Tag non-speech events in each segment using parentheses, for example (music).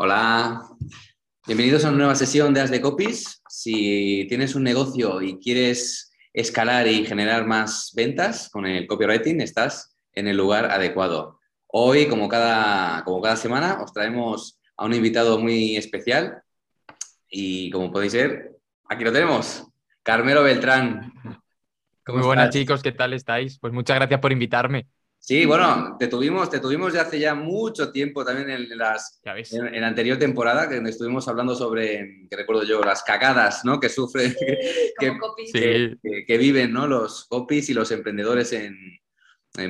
Hola, bienvenidos a una nueva sesión de As de Copies. Si tienes un negocio y quieres escalar y generar más ventas con el copywriting, estás en el lugar adecuado. Hoy, como cada, como cada semana, os traemos a un invitado muy especial y como podéis ver, aquí lo tenemos, Carmelo Beltrán. Muy buenas chicos, ¿qué tal estáis? Pues muchas gracias por invitarme. Sí, bueno, te tuvimos, te tuvimos ya hace ya mucho tiempo también en, las, en, la anterior temporada, que estuvimos hablando sobre, que recuerdo yo, las cagadas ¿no? que sufren, que, que, viven ¿no? los copies y los emprendedores en,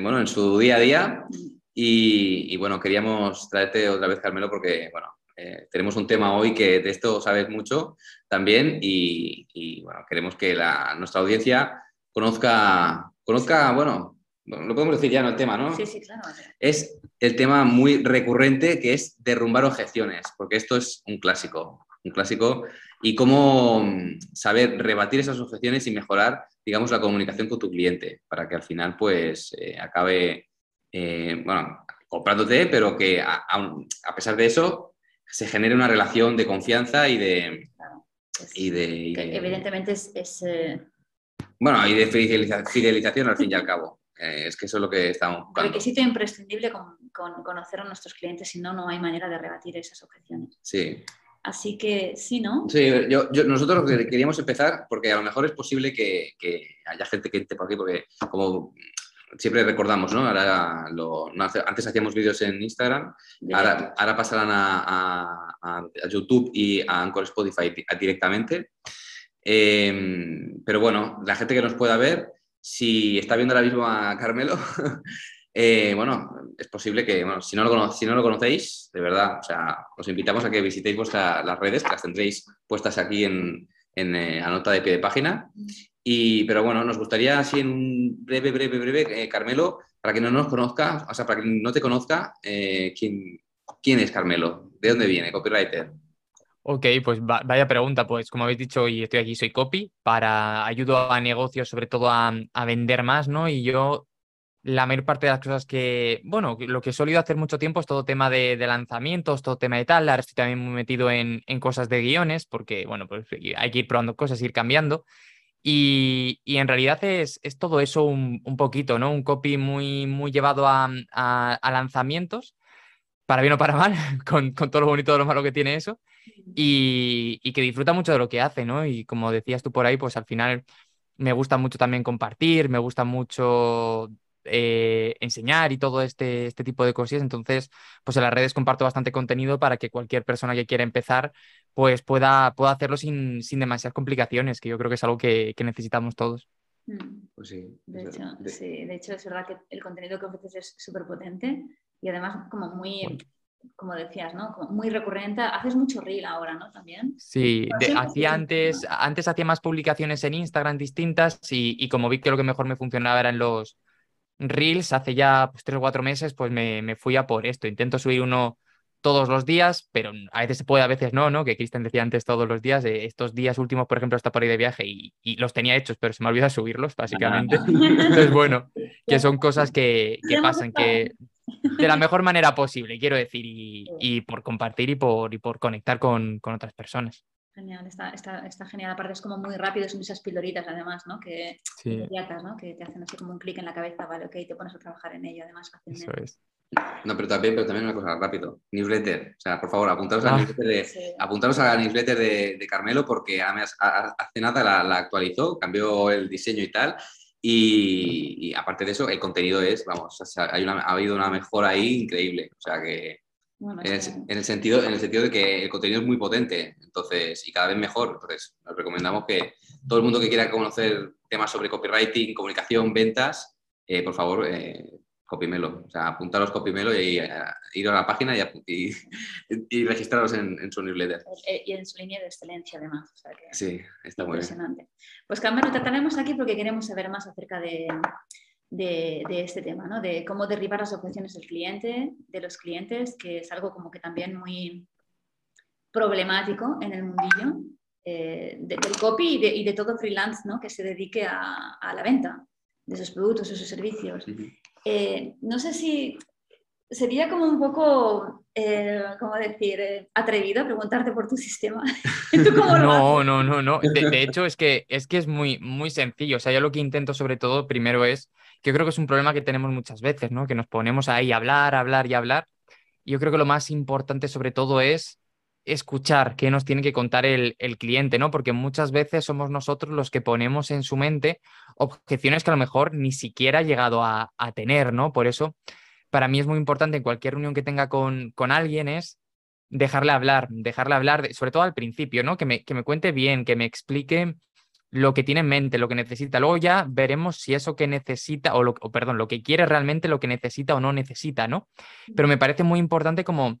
bueno, en su día a día. Y, bueno, queríamos traerte otra vez, Carmelo, porque bueno, eh, tenemos un tema hoy que de esto sabes mucho también y, y bueno, queremos que la, nuestra audiencia conozca, conozca, bueno, lo podemos decir ya, no el tema, ¿no? Sí, sí, claro. Es el tema muy recurrente que es derrumbar objeciones, porque esto es un clásico, un clásico, y cómo mm, saber rebatir esas objeciones y mejorar, digamos, la comunicación con tu cliente, para que al final, pues, eh, acabe, eh, bueno, comprándote, pero que a, pesar de eso se genere una relación de confianza y de... y de, evidentemente es... Eh, bueno, y de fidelización al fin y al cabo. Eh, es que eso es lo que estamos buscando. Requisito imprescindible con, conocer a nuestros clientes, si no, no hay manera de rebatir esas objeciones. Sí. Así que sí, ¿no? Sí, yo, nosotros queríamos empezar porque a lo mejor es posible que, haya gente que entre por aquí, porque como siempre recordamos, ¿no? Ahora antes hacíamos vídeos en Instagram, ahora, ahora, pasarán a, YouTube y a Anchor Spotify directamente. Eh, pero bueno, la gente que nos pueda ver, si está viendo ahora mismo a Carmelo, (laughs) eh, bueno, es posible que, bueno, si no, lo si no lo conocéis, de verdad, o sea, os invitamos a que visitéis vuestras las redes, que las tendréis puestas aquí en, en eh, nota de pie de página. Y, pero bueno, nos gustaría así en un breve, breve, breve, eh, Carmelo, para que no nos conozca, o sea, para que no te conozca, ¿quién, ¿quién es Carmelo? ¿De dónde viene? Copywriter. Ok, pues vaya pregunta. Pues como habéis dicho, y estoy aquí, soy copy, para ayudo a negocios, sobre todo a, vender más, ¿no? Y yo, la mayor parte de las cosas que, bueno, lo que he solido hacer mucho tiempo es todo tema de, lanzamientos, todo tema de tal. Ahora estoy también muy metido en, cosas de guiones, porque, bueno, pues hay que ir probando cosas, ir cambiando. Y, en realidad es, todo eso un, poquito, ¿no? Un copy muy, muy llevado a, a lanzamientos para bien o para mal, (laughs) con, todo lo bonito y lo malo que tiene eso, y, que disfruta mucho de lo que hace, ¿no? Y como decías tú por ahí, pues al final me gusta mucho también compartir, me gusta mucho eh, enseñar y todo este, este tipo de cosas. Entonces, pues en las redes comparto bastante contenido para que cualquier persona que quiera empezar, pues pueda, pueda hacerlo sin, demasiadas complicaciones, que yo creo que es algo que, necesitamos todos. Mm. Pues sí. De hecho, sí. de hecho, es verdad que el contenido que ofreces es súper potente y además como muy, como decías, ¿no? muy recurrente. Haces mucho reel ahora, ¿no? También. Sí, hacía antes, antes hacía más publicaciones en Instagram distintas y, como vi que lo que mejor me funcionaba era en los reels, hace ya pues, tres o cuatro meses, pues me, fui a por esto. Intento subir uno todos los días, pero a veces se puede, a veces no, ¿no? Que Cristian decía antes todos los días, estos días últimos, por ejemplo, está por ahí de viaje y, los tenía hechos, pero se me olvidó (laughs) subirlos, básicamente. Ah. Entonces, bueno, (laughs) que son cosas que, que pasan, que de la mejor manera posible, quiero decir, y, por compartir y por, y por conectar con, otras personas. Genial, está, está, genial. Aparte es como muy rápido, son esas piloritas además, ¿no? Que, ¿no? que te hacen así como un clic en la cabeza, vale, ok, te pones a trabajar en ello además fácilmente. Eso es. No, pero también, pero también una cosa rápido. Newsletter. O sea, por favor, apuntaros, a, la ah. newsletter de, a la newsletter de, Carmelo porque hace nada la, la, actualizó, cambió el diseño y tal. Y, aparte de eso, el contenido es, vamos, hay una, ha habido una mejora ahí increíble. O sea que en, el, sentido, en el sentido de que el contenido es muy potente, entonces, y cada vez mejor. Entonces, nos recomendamos que todo el mundo que quiera conocer temas sobre copywriting, comunicación, ventas, eh, por favor, eh, Copimelo. O sea, apuntaros Copimelo y eh, ir a la página y, y, registraros en, su newsletter. Eh, y en su línea de excelencia, además. sí, está muy impresionante. Pues Carmelo, te tenemos aquí porque queremos saber más acerca de, de, este tema, ¿no? De cómo derribar las objeciones del cliente, de los clientes, que es algo como que también muy problemático en el mundillo eh, del copy y de, y de, todo freelance ¿no? que se dedique a, a la venta de esos productos, esos servicios. Eh, no sé si sería como un poco, eh, ¿cómo decir?, eh, atrevido a preguntarte por tu sistema. (laughs) no, no, no, no. De, hecho, es que, es que es muy, muy sencillo. O sea, yo lo que intento sobre todo primero es, que yo creo que es un problema que tenemos muchas veces, ¿no? Que nos ponemos ahí a hablar, hablar y hablar. Y yo creo que lo más importante sobre todo es escuchar qué nos tiene que contar el, el, cliente, ¿no? Porque muchas veces somos nosotros los que ponemos en su mente objeciones que a lo mejor ni siquiera ha llegado a, a tener, ¿no? Por eso para mí es muy importante en cualquier reunión que tenga con, con alguien es dejarle hablar, dejarle hablar, sobre todo al principio, ¿no? Que me, que me cuente bien, que me explique lo que tiene en mente, lo que necesita. Luego ya veremos si eso que necesita, o, lo, perdón, lo que quiere realmente, lo que necesita o no necesita, ¿no? Pero me parece muy importante como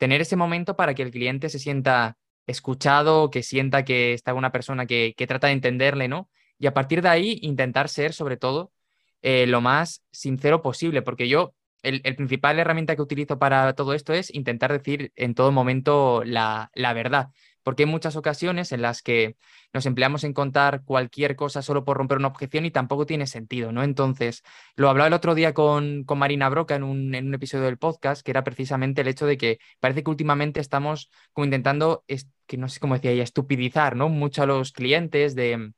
tener ese momento para que el cliente se sienta escuchado, que sienta que está una persona que, que trata de entenderle, ¿no? Y a partir de ahí intentar ser, sobre todo, eh, lo más sincero posible, porque yo el, principal herramienta que utilizo para todo esto es intentar decir en todo momento la, verdad, porque hay muchas ocasiones en las que nos empleamos en contar cualquier cosa solo por romper una objeción y tampoco tiene sentido, ¿no? Entonces, lo hablaba el otro día con, con Marina Broca en un, en un, episodio del podcast, que era precisamente el hecho de que parece que últimamente estamos como intentando, que no sé cómo decía ella, estupidizar, ¿no? Mucho a los clientes de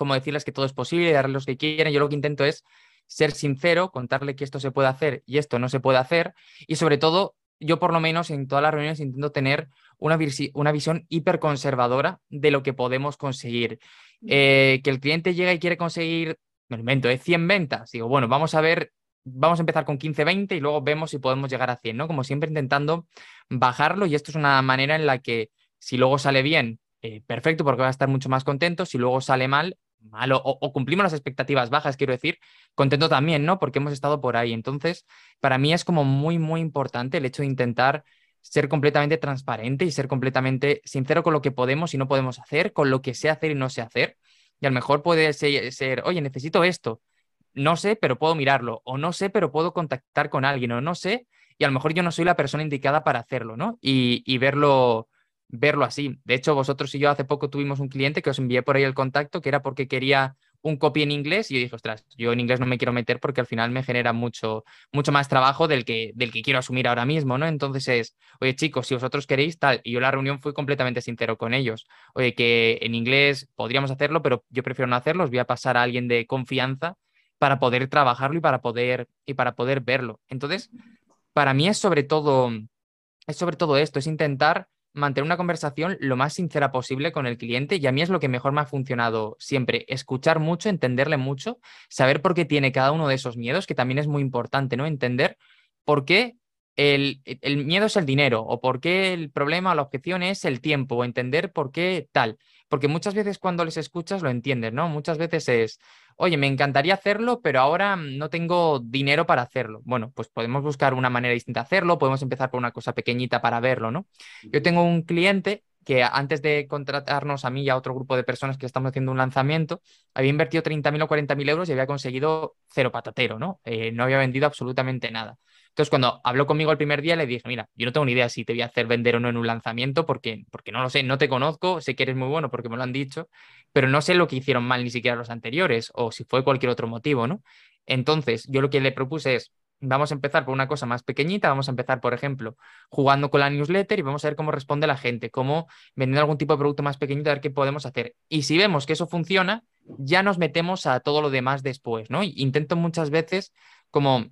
cómo decirles que todo es posible, darles lo que quieren. Yo lo que intento es ser sincero, contarle que esto se puede hacer y esto no se puede hacer. Y sobre todo, yo por lo menos en todas las reuniones intento tener una, una visión hiperconservadora de lo que podemos conseguir. Eh, que el cliente llega y quiere conseguir, me lo invento, 100 ventas. Digo, bueno, vamos a ver, vamos a empezar con 15, 20 y luego vemos si podemos llegar a 100, ¿no? Como siempre intentando bajarlo y esto es una manera en la que si luego sale bien, eh, perfecto, porque va a estar mucho más contento. Si luego sale mal, malo o, cumplimos las expectativas bajas, quiero decir, contento también, ¿no? Porque hemos estado por ahí. Entonces, para mí es como muy, muy importante el hecho de intentar ser completamente transparente y ser completamente sincero con lo que podemos y no podemos hacer, con lo que sé hacer y no sé hacer. Y a lo mejor puede ser, oye, necesito esto. No sé, pero puedo mirarlo. O no sé, pero puedo contactar con alguien. O no sé, y a lo mejor yo no soy la persona indicada para hacerlo, ¿no? Y, y verlo, verlo así. De hecho, vosotros y yo hace poco tuvimos un cliente que os envié por ahí el contacto, que era porque quería un copy en inglés y yo dije, ostras, yo en inglés no me quiero meter porque al final me genera mucho, mucho más trabajo del que, del que quiero asumir ahora mismo, ¿no? Entonces es, oye chicos, si vosotros queréis tal, y yo la reunión fui completamente sincero con ellos, oye, que en inglés podríamos hacerlo, pero yo prefiero no hacerlo, os voy a pasar a alguien de confianza para poder trabajarlo y para poder, y para poder verlo. Entonces, para mí es sobre todo, es sobre todo esto, es intentar mantener una conversación lo más sincera posible con el cliente y a mí es lo que mejor me ha funcionado siempre, escuchar mucho, entenderle mucho, saber por qué tiene cada uno de esos miedos, que también es muy importante, ¿no? Entender por qué el, el miedo es el dinero o por qué el problema o la objeción es el tiempo o entender por qué tal. Porque muchas veces cuando les escuchas lo entiendes, ¿no? Muchas veces es, oye, me encantaría hacerlo, pero ahora no tengo dinero para hacerlo. Bueno, pues podemos buscar una manera distinta de hacerlo, podemos empezar por una cosa pequeñita para verlo, ¿no? Yo tengo un cliente que antes de contratarnos a mí y a otro grupo de personas que estamos haciendo un lanzamiento, había invertido 30.000 o 40.000 euros y había conseguido cero patatero, ¿no? Eh, no había vendido absolutamente nada. Entonces, cuando habló conmigo el primer día, le dije, mira, yo no tengo ni idea si te voy a hacer vender o no en un lanzamiento, porque, porque no lo sé, no te conozco, sé que eres muy bueno porque me lo han dicho, pero no sé lo que hicieron mal ni siquiera los anteriores o si fue cualquier otro motivo, ¿no? Entonces, yo lo que le propuse es, vamos a empezar por una cosa más pequeñita, vamos a empezar, por ejemplo, jugando con la newsletter y vamos a ver cómo responde la gente, cómo vendiendo algún tipo de producto más pequeñito, a ver qué podemos hacer. Y si vemos que eso funciona, ya nos metemos a todo lo demás después, ¿no? intento muchas veces como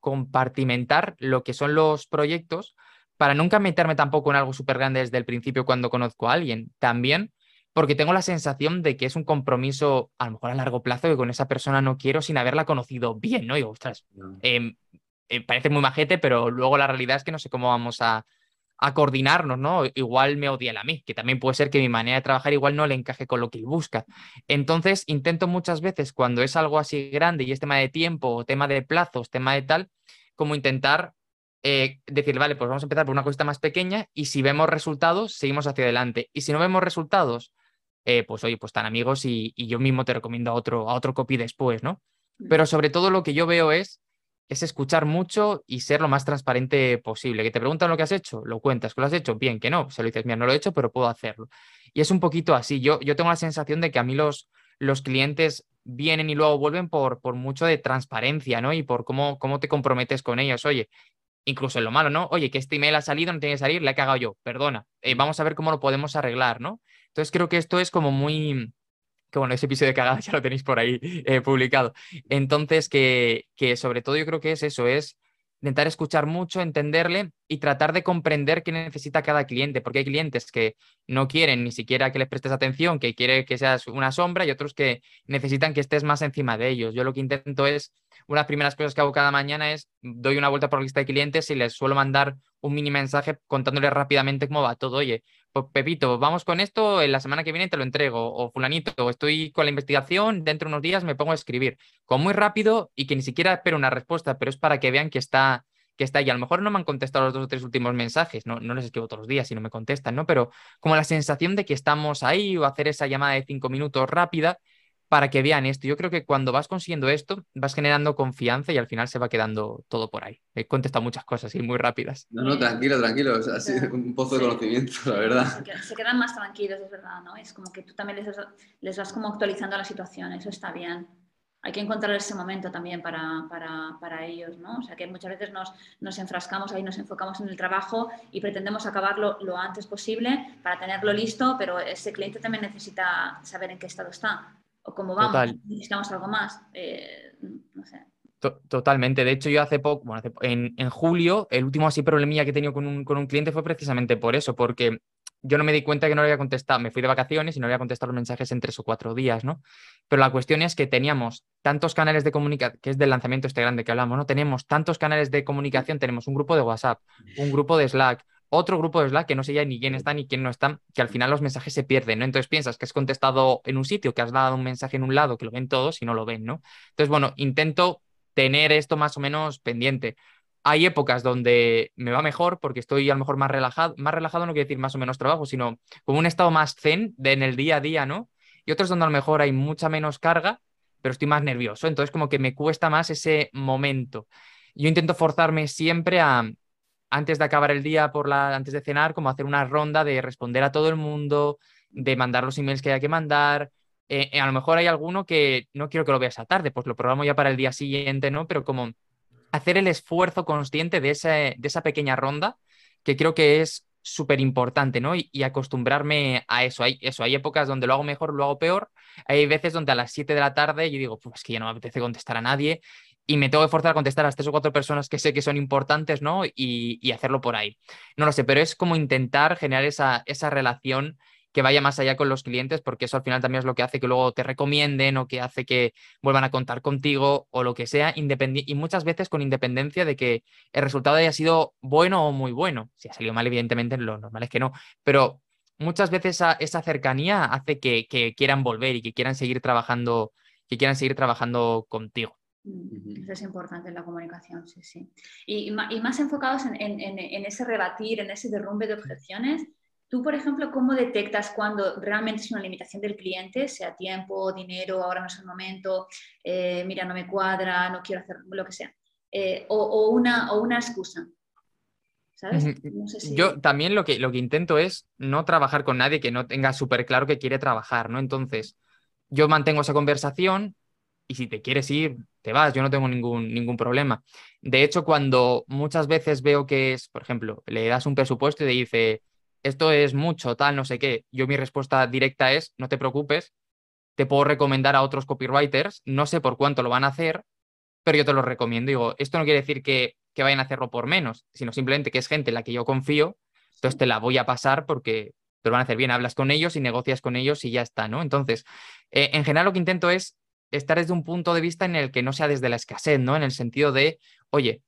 compartimentar lo que son los proyectos para nunca meterme tampoco en algo súper grande desde el principio cuando conozco a alguien. También porque tengo la sensación de que es un compromiso a lo mejor a largo plazo que con esa persona no quiero sin haberla conocido bien, ¿no? Y ostras, em, eh, parece muy majete, pero luego la realidad es que no sé cómo vamos a, a coordinarnos, ¿no? Igual me odia él a mí, que también puede ser que mi manera de trabajar igual no le encaje con lo que él busca. Entonces, intento muchas veces cuando es algo así grande y es tema de tiempo, tema de plazos, tema de tal, como intentar eh, decir, vale, pues vamos a empezar por una cosita más pequeña y si vemos resultados, seguimos hacia adelante. Y si no vemos resultados, eh, pues oye, pues están amigos y, y, yo mismo te recomiendo a otro, a otro copy después, ¿no? Mm. Pero sobre todo lo que yo veo es es escuchar mucho y ser lo más transparente posible. Que te preguntan lo que has hecho, lo cuentas, que lo has hecho, bien, que no, se lo dices, mira, no lo he hecho, pero puedo hacerlo. Y es un poquito así. Yo, yo tengo la sensación de que a mí los, los clientes vienen y luego vuelven por, por mucho de transparencia, ¿no? Y por cómo, cómo te comprometes con ellos. Oye, incluso en lo malo, ¿no? Oye, que este email ha salido, no tiene que salir, le he cagado yo, perdona. Eh, vamos a ver cómo lo podemos arreglar, ¿no? Entonces creo que esto es como muy, que bueno, ese episodio de cagada (laughs) ya lo tenéis por ahí eh, publicado. Entonces, que, que sobre todo yo creo que es eso, es intentar escuchar mucho, entenderle y tratar de comprender qué necesita cada cliente, porque hay clientes que no quieren ni siquiera que les prestes atención, que quiere que seas una sombra y otros que necesitan que estés más encima de ellos. Yo lo que intento es, una de las primeras cosas que hago cada mañana es, doy una vuelta por la lista de clientes y les suelo mandar un mini mensaje contándoles rápidamente cómo va todo. Oye, Pepito, vamos con esto, la semana que viene te lo entrego, o fulanito, estoy con la investigación, dentro de unos días me pongo a escribir, con muy rápido y que ni siquiera espero una respuesta, pero es para que vean que está, que está ahí. A lo mejor no me han contestado los dos o tres últimos mensajes, no, no les escribo todos los días y no me contestan, ¿no? Pero como la sensación de que estamos ahí o hacer esa llamada de cinco minutos rápida para que vean esto. Yo creo que cuando vas consiguiendo esto, vas generando confianza y al final se va quedando todo por ahí. He contestado muchas cosas y muy rápidas. No, no, tranquilo, tranquilo. O sea, ha sido un pozo de conocimiento, la verdad. Se quedan más tranquilos, es verdad, ¿no? Es como que tú también les, les vas como actualizando la situación, eso está bien hay que encontrar ese momento también para, para, para, ellos, ¿no? O sea, que muchas veces nos, nos, enfrascamos ahí, nos enfocamos en el trabajo y pretendemos acabarlo lo antes posible para tenerlo listo, pero ese cliente también necesita saber en qué estado está o cómo vamos, necesitamos algo más, eh, no sé. Totalmente. De hecho, yo hace poco, bueno, en, en, julio, el último así problemilla que he tenido con un, con un cliente fue precisamente por eso, porque yo no me di cuenta que no le había contestado, me fui de vacaciones y no le había contestado los mensajes en tres o cuatro días, ¿no? Pero la cuestión es que teníamos tantos canales de comunicación, que es del lanzamiento este grande que hablamos, ¿no? Tenemos tantos canales de comunicación, tenemos un grupo de WhatsApp, un grupo de Slack, otro grupo de Slack que no sé ya ni quién está ni quién no está, que al final los mensajes se pierden, ¿no? Entonces piensas que has contestado en un sitio, que has dado un mensaje en un lado, que lo ven todos y no lo ven, ¿no? Entonces, bueno, intento tener esto más o menos pendiente. Hay épocas donde me va mejor porque estoy a lo mejor más relajado, más relajado no quiere decir más o menos trabajo, sino como un estado más zen de en el día a día, ¿no? Y otros donde a lo mejor hay mucha menos carga, pero estoy más nervioso, entonces como que me cuesta más ese momento. Yo intento forzarme siempre a, antes de acabar el día, por la, antes de cenar, como hacer una ronda de responder a todo el mundo, de mandar los emails que haya que mandar. Eh, eh, a lo mejor hay alguno que no quiero que lo veas a tarde, pues lo programo ya para el día siguiente, ¿no? Pero como hacer el esfuerzo consciente de, ese, de esa pequeña ronda, que creo que es súper importante, ¿no? Y, acostumbrarme a eso. Hay, eso. hay épocas donde lo hago mejor, lo hago peor. Hay veces donde a las 7 de la tarde yo digo, pues que ya no me apetece contestar a nadie y me tengo que forzar a contestar a las tres o cuatro personas que sé que son importantes, ¿no? Y, hacerlo por ahí. No lo sé, pero es como intentar generar esa, esa relación que vaya más allá con los clientes, porque eso al final también es lo que hace que luego te recomienden o que hace que vuelvan a contar contigo o lo que sea, y muchas veces con independencia de que el resultado haya sido bueno o muy bueno. Si ha salido mal, evidentemente, lo normal es que no, pero muchas veces esa, cercanía hace que, que, quieran volver y que quieran seguir trabajando, que quieran seguir trabajando contigo. Eso es importante en la comunicación, sí, sí. Y, más enfocados en, ese rebatir, en ese derrumbe de objeciones. Tú, por ejemplo, ¿cómo detectas cuando realmente es una limitación del cliente, sea tiempo, dinero, ahora no es el momento, eh, mira, no me cuadra, no quiero hacer lo que sea? Eh, o, una, o una excusa. ¿Sabes? Yo también lo que, lo que intento es no trabajar con nadie que no tenga súper claro que quiere trabajar, ¿no? Entonces, yo mantengo esa conversación, y si te quieres ir, te vas, yo no tengo ningún, ningún problema. De hecho, cuando muchas veces veo que es, por ejemplo, le das un presupuesto y te dice, esto es mucho, tal, no sé qué, yo mi respuesta directa es, no te preocupes, te puedo recomendar a otros copywriters, no sé por cuánto lo van a hacer, pero yo te lo recomiendo. Digo, esto no quiere decir que, que vayan a hacerlo por menos, sino simplemente que es gente en la que yo confío, entonces te la voy a pasar porque te lo van a hacer bien, hablas con ellos y negocias con ellos y ya está, ¿no? Entonces, eh, en general lo que intento es estar desde un punto de vista en el que no sea desde la escasez, ¿no? En el sentido de, oye,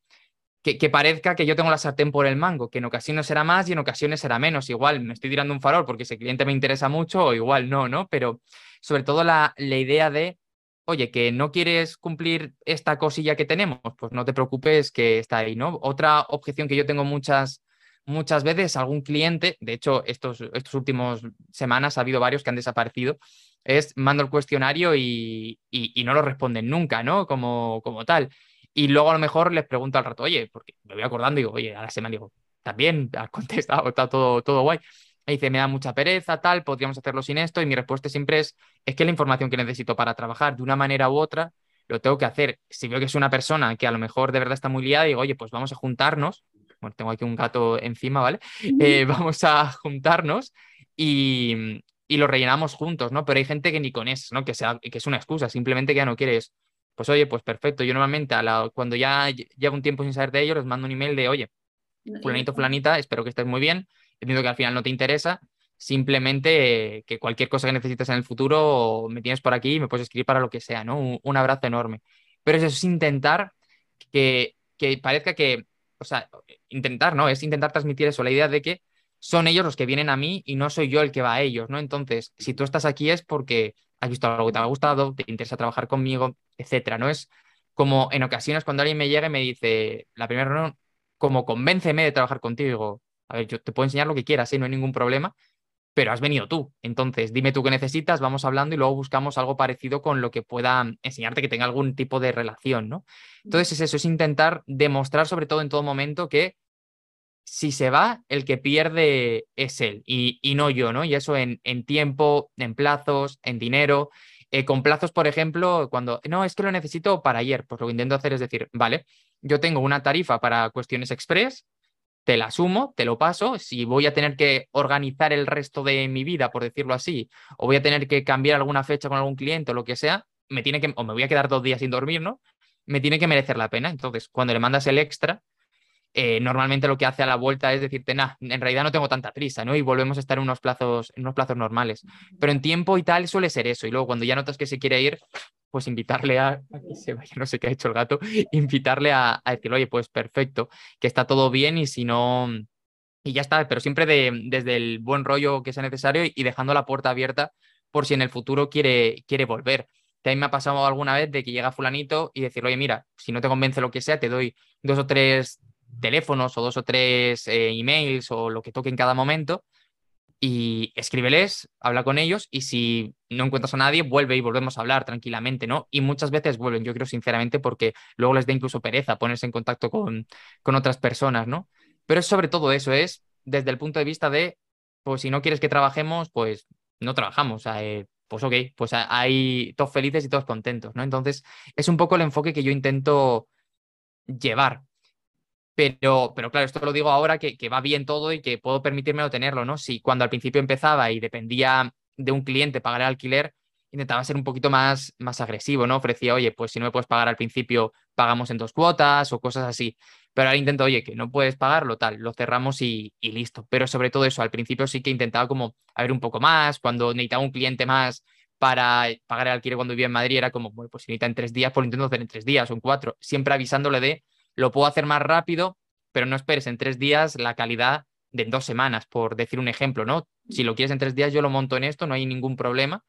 que, parezca que yo tengo la sartén por el mango, que en ocasiones será más y en ocasiones será menos. Igual me estoy tirando un farol porque ese cliente me interesa mucho o igual no, ¿no? Pero sobre todo la, la idea de, oye, que no quieres cumplir esta cosilla que tenemos, pues no te preocupes que está ahí, ¿no? Otra objeción que yo tengo muchas, muchas veces, algún cliente, de hecho, estos, estos últimos semanas ha habido varios que han desaparecido, es mando el cuestionario y, no lo responden nunca, ¿no? Como, como tal. Y luego a lo mejor les pregunto al rato, oye, porque me voy acordando y digo, oye, a la semana digo, también has contestado, está todo, todo guay. y dice, me da mucha pereza, tal, podríamos hacerlo sin esto. Y mi respuesta siempre es, es que la información que necesito para trabajar de una manera u otra, lo tengo que hacer. Si veo que es una persona que a lo mejor de verdad está muy liada, digo, oye, pues vamos a juntarnos. Bueno, tengo aquí un gato encima, ¿vale? Eh, (laughs) vamos a juntarnos y, y, lo rellenamos juntos, ¿no? Pero hay gente que ni con eso, ¿no? Que, sea, que es una excusa, simplemente que ya no quieres. Pues oye, pues perfecto. Yo normalmente a la, cuando ya llevo un tiempo sin saber de ellos, les mando un email de, oye, fulanito, fulanita, espero que estés muy bien entiendo que al final no te interesa, simplemente que cualquier cosa que necesites en el futuro me tienes por aquí y me puedes escribir para lo que sea, ¿no? Un, abrazo enorme. Pero eso es intentar que, que parezca que, o sea, intentar, ¿no? Es intentar transmitir eso, la idea de que son ellos los que vienen a mí y no soy yo el que va a ellos, ¿no? Entonces, si tú estás aquí es porque has visto algo que te ha gustado, te interesa trabajar conmigo, etcétera, ¿no? Es como en ocasiones cuando alguien me llega y me dice, la primera reunión, como convénceme de trabajar contigo, a ver, yo te puedo enseñar lo que quieras, ¿eh? no hay ningún problema, pero has venido tú. Entonces, dime tú qué necesitas, vamos hablando y luego buscamos algo parecido con lo que pueda enseñarte que tenga algún tipo de relación, ¿no? Entonces, es eso, es intentar demostrar sobre todo en todo momento que si se va, el que pierde es él y, no yo, ¿no? Y eso en, tiempo, en plazos, en dinero. Eh, con plazos, por ejemplo, cuando no, es que lo necesito para ayer, pues lo que intento hacer es decir, vale, yo tengo una tarifa para cuestiones express, te la sumo, te lo paso. Si voy a tener que organizar el resto de mi vida, por decirlo así, o voy a tener que cambiar alguna fecha con algún cliente o lo que sea, me tiene que, o me voy a quedar dos días sin dormir, ¿no? Me tiene que merecer la pena. Entonces, cuando le mandas el extra, eh, normalmente lo que hace a la vuelta es decirte, nah, en realidad no tengo tanta prisa, ¿no? Y volvemos a estar en unos plazos, en unos plazos normales. Pero en tiempo y tal suele ser eso. Y luego cuando ya notas que se quiere ir, pues invitarle a, que se vaya, no sé qué ha hecho el gato, (laughs) invitarle a, a decirle, oye, pues perfecto, que está todo bien y si no, y ya está, pero siempre de, desde el buen rollo que sea necesario y dejando la puerta abierta por si en el futuro quiere, quiere volver. También me ha pasado alguna vez de que llega fulanito y decirle, oye, mira, si no te convence lo que sea, te doy dos o tres teléfonos o dos o tres eh, emails o lo que toque en cada momento y escríbeles, habla con ellos y si no encuentras a nadie, vuelve y volvemos a hablar tranquilamente, ¿no? Y muchas veces vuelven, yo creo sinceramente, porque luego les da incluso pereza ponerse en contacto con, con otras personas, ¿no? Pero es sobre todo eso, es desde el punto de vista de, pues si no quieres que trabajemos, pues no trabajamos, eh, pues ok, pues hay todos felices y todos contentos, ¿no? Entonces, es un poco el enfoque que yo intento llevar pero, pero claro, esto lo digo ahora que, que va bien todo y que puedo permitírmelo tenerlo, ¿no? Si cuando al principio empezaba y dependía de un cliente pagar el alquiler, intentaba ser un poquito más, más agresivo, ¿no? Ofrecía, oye, pues si no me puedes pagar al principio, pagamos en dos cuotas o cosas así. Pero ahora intento, oye, que no puedes pagarlo, tal, lo cerramos y, y listo. Pero sobre todo eso, al principio sí que intentaba como a ver un poco más, cuando necesitaba un cliente más para pagar el alquiler cuando vivía en Madrid, era como, bueno, pues si necesita en tres días, pues lo intento hacer en tres días o en cuatro, siempre avisándole de lo puedo hacer más rápido, pero no esperes en tres días la calidad de dos semanas, por decir un ejemplo, ¿no? Si lo quieres en tres días, yo lo monto en esto, no hay ningún problema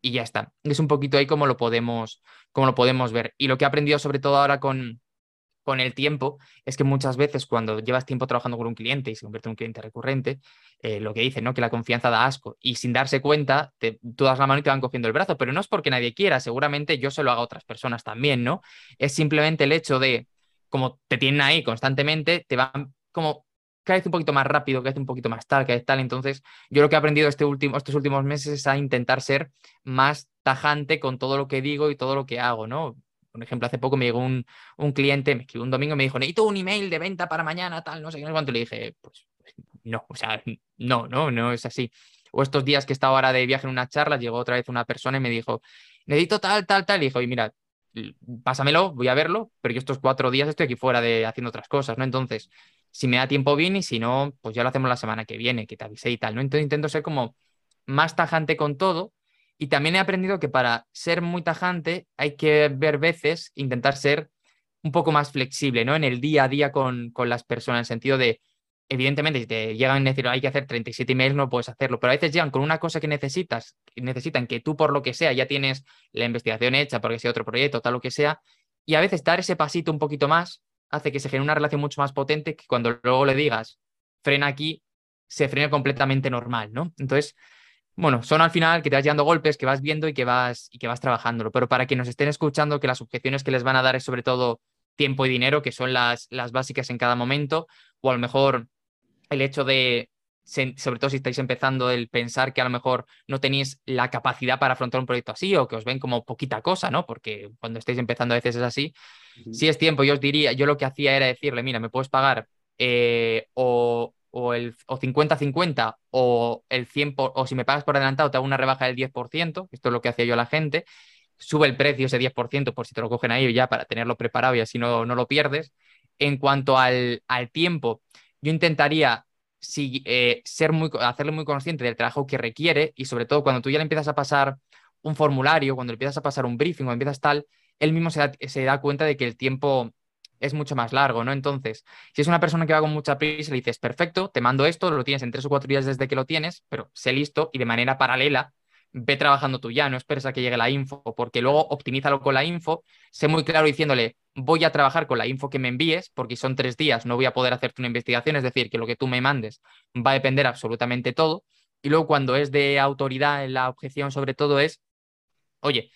y ya está. Es un poquito ahí como lo podemos, lo podemos ver. Y lo que he aprendido sobre todo ahora con, con el tiempo es que muchas veces cuando llevas tiempo trabajando con un cliente y se convierte en un cliente recurrente, eh, lo que dicen, ¿no? Que la confianza da asco y sin darse cuenta, te, tú das la mano y te van cogiendo el brazo, pero no es porque nadie quiera, seguramente yo se lo hago a otras personas también, ¿no? Es simplemente el hecho de como te tienen ahí constantemente, te van como cada vez un poquito más rápido, cada vez un poquito más tal, cada vez tal. Entonces, yo lo que he aprendido este último, estos últimos meses es a intentar ser más tajante con todo lo que digo y todo lo que hago, ¿no? Por ejemplo, hace poco me llegó un, un cliente, me escribió un domingo y me dijo, necesito un email de venta para mañana, tal, no sé qué, no sé cuánto. Le dije, pues no, o sea, no, no, no es así. O estos días que estaba ahora de viaje en una charla, llegó otra vez una persona y me dijo, necesito tal, tal, tal. Y y mira, pásamelo, voy a verlo, pero yo estos cuatro días estoy aquí fuera de haciendo otras cosas, ¿no? Entonces, si me da tiempo bien y si no, pues ya lo hacemos la semana que viene, que te avisé y tal, ¿no? Entonces intento ser como más tajante con todo y también he aprendido que para ser muy tajante hay que ver veces, intentar ser un poco más flexible, ¿no? En el día a día con, con las personas, en el sentido de evidentemente, si te llegan a decir hay que hacer 37 emails, no puedes hacerlo, pero a veces llegan con una cosa que necesitas, necesitan que tú por lo que sea ya tienes la investigación hecha, porque sea otro proyecto, tal lo que sea, y a veces dar ese pasito un poquito más hace que se genere una relación mucho más potente que cuando luego le digas frena aquí, se frena completamente normal, ¿no? Entonces, bueno, son al final que te vas llevando golpes, que vas viendo y que vas, y que vas trabajándolo, pero para que nos estén escuchando, que las objeciones que les van a dar es sobre todo tiempo y dinero, que son las, las básicas en cada momento, o a lo mejor el hecho de sobre todo si estáis empezando el pensar que a lo mejor no tenéis la capacidad para afrontar un proyecto así o que os ven como poquita cosa, ¿no? Porque cuando estáis empezando a veces es así. Si es tiempo, yo os diría, yo lo que hacía era decirle, mira, me puedes pagar eh, o, el 50-50 o el 100 o si me pagas por adelantado te hago una rebaja del 10%, esto es lo que hacía yo a la gente, sube el precio ese 10% por si te lo cogen ahí ya para tenerlo preparado y así no, no lo pierdes. En cuanto al, al tiempo, yo intentaría eh, ser muy, hacerle muy consciente del trabajo que requiere y sobre todo cuando tú ya le empiezas a pasar un formulario, cuando le empiezas a pasar un briefing o empiezas tal, él mismo se da, se da cuenta de que el tiempo es mucho más largo, ¿no? Entonces, si es una persona que va con mucha prisa, le dices, perfecto, te mando esto, lo tienes en tres o cuatro días desde que lo tienes, pero sé listo y de manera paralela ve trabajando tú ya, no esperes a que llegue la info, porque luego optimízalo con la info, sé muy claro diciéndole, voy a trabajar con la info que me envíes, porque son tres días, no voy a poder hacerte una investigación, es decir, que lo que tú me mandes va a depender absolutamente todo. Y luego cuando es de autoridad, la objeción sobre todo es, oye,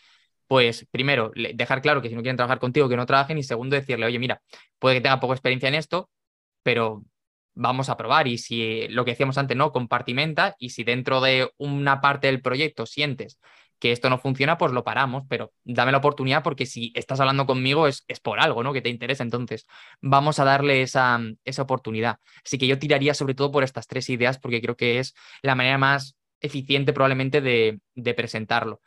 pues primero, dejar claro que si no quieren trabajar contigo, que no trabajen, y segundo, decirle, oye, mira, puede que tenga poca experiencia en esto, pero vamos a probar y si lo que decíamos antes, ¿no? Compartimenta y si dentro de una parte del proyecto sientes que esto no funciona, pues lo paramos, pero dame la oportunidad porque si estás hablando conmigo es, es por algo, ¿no? Que te interesa, entonces vamos a darle esa, esa oportunidad. Así que yo tiraría sobre todo por estas tres ideas porque creo que es la manera más eficiente probablemente de, de presentarlo.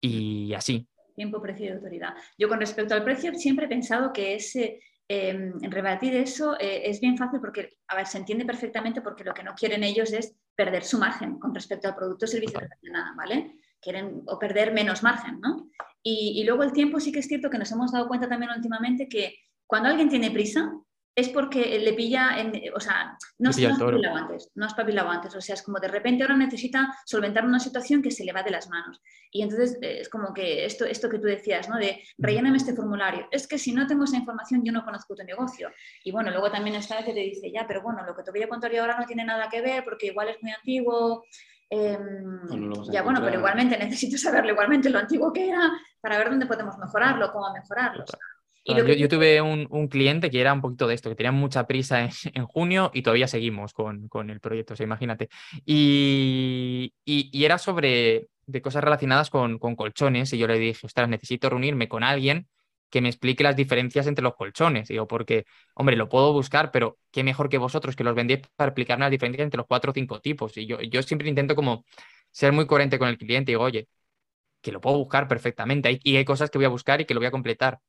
Y así. Tiempo, precio y autoridad. Yo con respecto al precio siempre he pensado que ese eh, rebatir eso eh, es bien fácil porque, a ver, se entiende perfectamente porque lo que no quieren ellos es perder su margen con respecto al producto o servicio nada, ¿vale? Quieren o perder menos margen, ¿no? Y, y luego el tiempo sí que es cierto que nos hemos dado cuenta también últimamente que cuando alguien tiene prisa, es porque le pilla, en, o sea, no, es pabilado antes, no es pabilado antes, o sea, es como de repente ahora necesita solventar una situación que se le va de las manos. Y entonces eh, es como que esto, esto que tú decías, ¿no? De relléname este formulario. Es que si no tengo esa información yo no conozco tu negocio. Y bueno, luego también está que te dice, ya, pero bueno, lo que te voy a contar yo ahora no tiene nada que ver porque igual es muy antiguo. Em, ya bueno, pero igualmente (laughs) necesito saberlo igualmente lo antiguo que era para ver dónde podemos mejorarlo, cómo mejorarlo yo, tuve un, cliente que era un poquito de esto, que tenía mucha prisa en, (laughs) junio y todavía seguimos con, el proyecto, o sea, imagínate. Y, era sobre de cosas relacionadas con, colchones y yo le dije, ostras, necesito reunirme con alguien que me explique las diferencias entre los colchones. Digo, porque, hombre, lo puedo buscar, pero qué mejor que vosotros que los vendéis para explicarme las diferencias entre los cuatro o cinco tipos. Y yo, yo siempre intento como ser muy coherente con el cliente y digo, oye, que lo puedo buscar perfectamente y hay cosas que voy a buscar y que lo voy a completar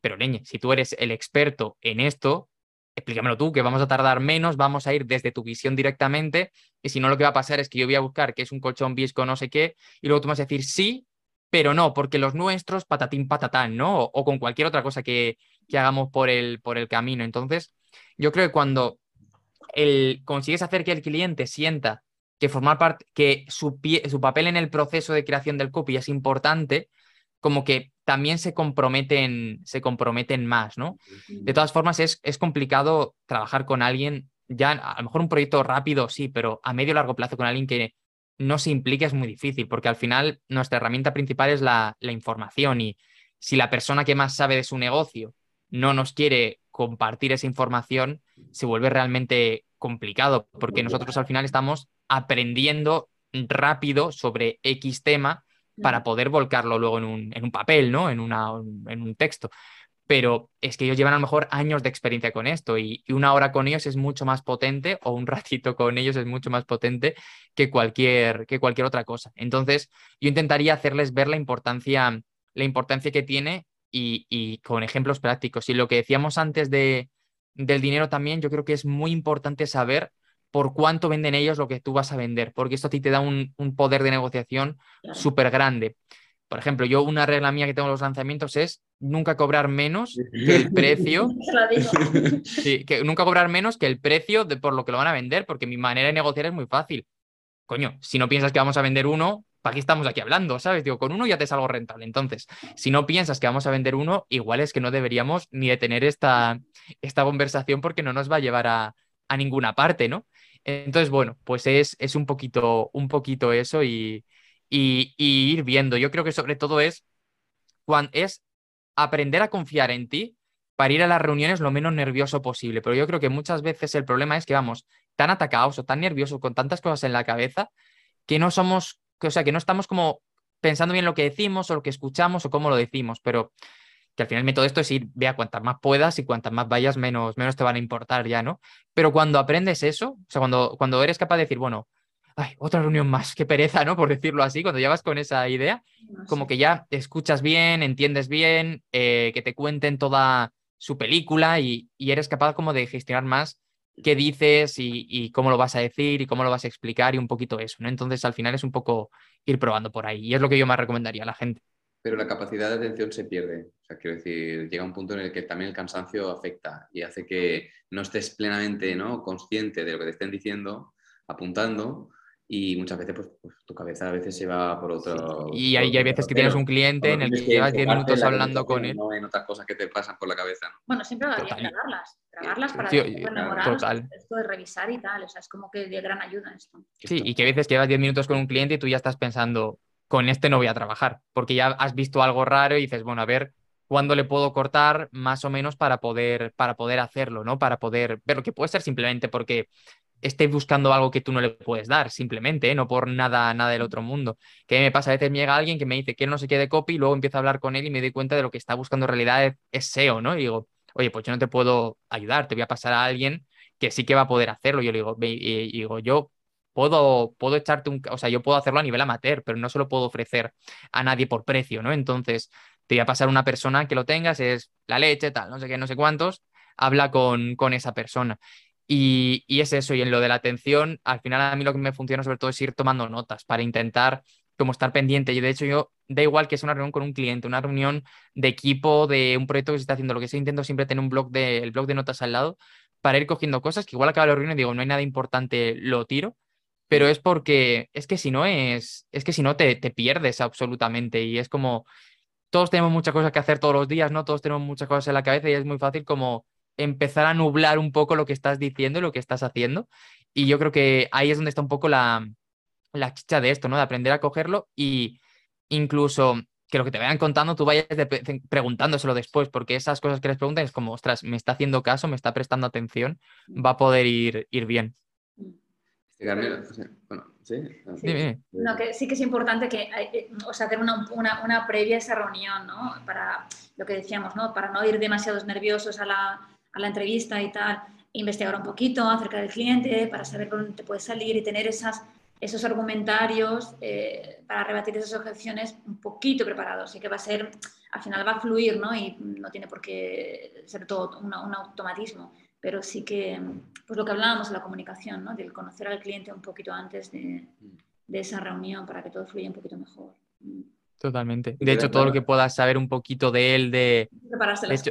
pero leñe, si tú eres el experto en esto, explícamelo tú, que vamos a tardar menos, vamos a ir desde tu visión directamente, y si no lo que va a pasar es que yo voy a buscar que es un colchón visco no sé qué, y luego tú vas a decir sí, pero no, porque los nuestros, patatín, patatán, ¿no? O, con cualquier otra cosa que, que, hagamos por el, por el camino. Entonces, yo creo que cuando el, consigues hacer que el cliente sienta que formar parte, que su, su papel en el proceso de creación del copy es importante, como que también se comprometen, se comprometen más, ¿no? De todas formas, es, es complicado trabajar con alguien, ya a lo mejor un proyecto rápido, sí, pero a medio o largo plazo con alguien que no se implique es muy difícil, porque al final nuestra herramienta principal es la, la información y si la persona que más sabe de su negocio no nos quiere compartir esa información, se vuelve realmente complicado, porque nosotros al final estamos aprendiendo rápido sobre X tema para poder volcarlo luego en un, en un papel, ¿no? En, una, en un texto. Pero es que ellos llevan a lo mejor años de experiencia con esto y, una hora con ellos es mucho más potente o un (laughs) ratito con ellos es mucho más potente que cualquier, que cualquier otra cosa. Entonces, yo intentaría hacerles ver la importancia, la importancia que tiene y, y con ejemplos prácticos. Y lo que decíamos antes de, del dinero también, yo creo que es muy importante saber por cuánto venden ellos lo que tú vas a vender, porque esto a ti te da un, poder de negociación súper grande. Por ejemplo, yo una regla mía que tengo en los lanzamientos es nunca cobrar menos que el (laughs) precio. (laughs) (laughs) sí, que nunca cobrar menos que el precio de por lo que lo van a vender, porque mi manera de negociar es muy fácil. Coño, si no piensas que vamos a vender uno, ¿para qué estamos aquí hablando? ¿Sabes? Digo, con uno ya te salgo rentable. Entonces, si no piensas que vamos a vender uno, igual es que no deberíamos ni de tener esta, esta conversación porque no nos va a llevar a, a ninguna parte, ¿no? Entonces, bueno, pues es, es un, poquito, un poquito eso y, ir viendo. Yo creo que sobre todo es, es aprender a confiar en ti para ir a las reuniones lo menos nervioso posible. Pero yo creo que muchas veces el problema es que vamos tan atacados o tan nerviosos con tantas cosas en la cabeza que no somos, o sea, que no estamos como pensando bien lo que decimos o lo que escuchamos o cómo lo decimos, pero que al final el método de esto es ir, vea, cuantas más puedas y cuantas más vayas, menos, menos te van a importar ya, ¿no? Pero cuando aprendes eso, o sea, cuando, cuando eres capaz de decir, bueno, ay, otra reunión más, qué pereza, ¿no? Por decirlo así, cuando llevas con esa idea, como que ya escuchas bien, entiendes bien, eh, que te cuenten toda su película y, eres capaz como de gestionar más qué dices y, y, cómo lo vas a decir y cómo lo vas a explicar y un poquito eso, ¿no? Entonces al final es un poco ir probando por ahí y es lo que yo más recomendaría a la gente. Pero la capacidad de atención se pierde. O sea, quiero decir, llega un punto en el que también el cansancio afecta y hace que no estés plenamente ¿no? consciente de lo que te estén diciendo, apuntando, y muchas veces pues, pues, tu cabeza a veces se va por otro... Y hay, hay veces que tienes un cliente en el que, llevas 10 minutos hablando con él. No en otras cosas que te pasan por la cabeza. Bueno, siempre va bien grabarlas, grabarlas para sí, total. esto de revisar y tal, o sea, es como que de gran ayuda esto. Sí, y que a veces llevas 10 minutos con un cliente y tú ya estás pensando, con este no voy a trabajar, porque ya has visto algo raro y dices, bueno, a ver cuándo le puedo cortar más o menos para poder, para poder hacerlo, ¿no? Para poder ver lo que puede ser simplemente porque esté buscando algo que tú no le puedes dar, simplemente, ¿eh? no por nada, nada del otro mundo. Que me pasa, a veces me llega alguien que me dice que no se quede copy y luego empiezo a hablar con él y me doy cuenta de lo que está buscando en realidad es, SEO, ¿no? Y digo, oye, pues yo no te puedo ayudar, te voy a pasar a alguien que sí que va a poder hacerlo. Yo le digo, y, digo, yo puedo, puedo echarte un, o sea, yo puedo hacerlo a nivel amateur, pero no se lo puedo ofrecer a nadie por precio, ¿no? Entonces, te voy a pasar una persona que lo tengas, es la leche, tal, no sé qué, no sé cuántos, habla con, con esa persona. Y, es eso, y en lo de la atención, al final a mí lo que me funciona sobre todo es ir tomando notas para intentar como estar pendiente. Y de hecho yo, da igual que es una reunión con un cliente, una reunión de equipo, de un proyecto que se está haciendo, lo que sea, intento siempre tener un blog de, el blog de notas al lado para ir cogiendo cosas que igual acaba la reunión y digo, no hay nada importante, lo tiro. Pero es porque, es que si no es, es que si no te, te pierdes absolutamente y es como, todos tenemos muchas cosas que hacer todos los días, ¿no? Todos tenemos muchas cosas en la cabeza y es muy fácil como empezar a nublar un poco lo que estás diciendo y lo que estás haciendo. Y yo creo que ahí es donde está un poco la, la chicha de esto, ¿no? De aprender a cogerlo y incluso que lo que te vayan contando tú vayas preguntándoselo después, porque esas cosas que les preguntan es como, ostras, me está haciendo caso, me está prestando atención, va a poder ir, ir bien. Sí. No, que sí que es importante que, eh, o sea, hacer una, una, una, previa a esa reunión, ¿no? Para lo que decíamos, ¿no? Para no ir demasiados nerviosos a la, a la entrevista y tal, investigar un poquito acerca del cliente para saber por dónde te puede salir y tener esas, esos argumentarios eh, para rebatir esas objeciones un poquito preparados. Y que va a ser, al final va a fluir, ¿no? Y no tiene por qué ser todo un automatismo. Pero sí que, pues lo que hablábamos de la comunicación, ¿no? Del conocer al cliente un poquito antes de, de esa reunión para que todo fluya un poquito mejor. Totalmente. De hecho, todo lo que puedas saber un poquito de él, de... Prepararse las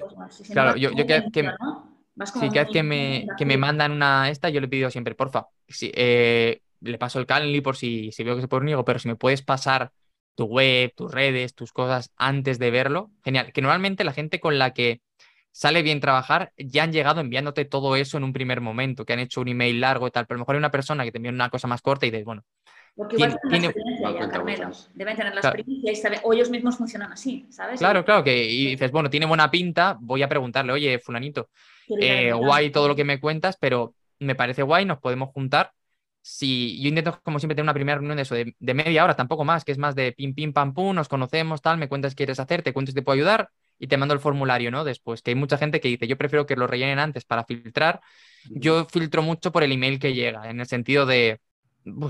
claro, yo, yo que, que, sí, que, que me, que me mandan una esta, yo le pido siempre, porfa, si, eh, le paso el Calendly por si, si veo que se pone un pero si me puedes pasar tu web, tus redes, tus cosas antes de verlo, genial. Que normalmente la gente con la que sale bien trabajar ya han llegado enviándote todo eso en un primer momento, que han hecho un email largo y tal, pero a lo mejor hay una persona que te envía una cosa más corta y dices, bueno, porque igual tienen la experiencia Carmelo. Deben tener la experiencia y saber, o ellos mismos funcionan así, ¿sabes? Claro, claro, que y dices, bueno, tiene buena pinta, voy a preguntarle, oye, fulanito, eh, guay todo lo que me cuentas, pero me parece guay, nos podemos juntar. Si yo intento, como siempre, tener una primera reunión de eso, de, media hora, tampoco más, que es más de pim, pim, pam, pum, nos conocemos, tal, me cuentas qué quieres hacer, te cuento si te puedo ayudar y te mando el formulario, ¿no? Después, que hay mucha gente que dice, yo prefiero que lo rellenen antes para filtrar. Yo filtro mucho por el email que llega, en el sentido de,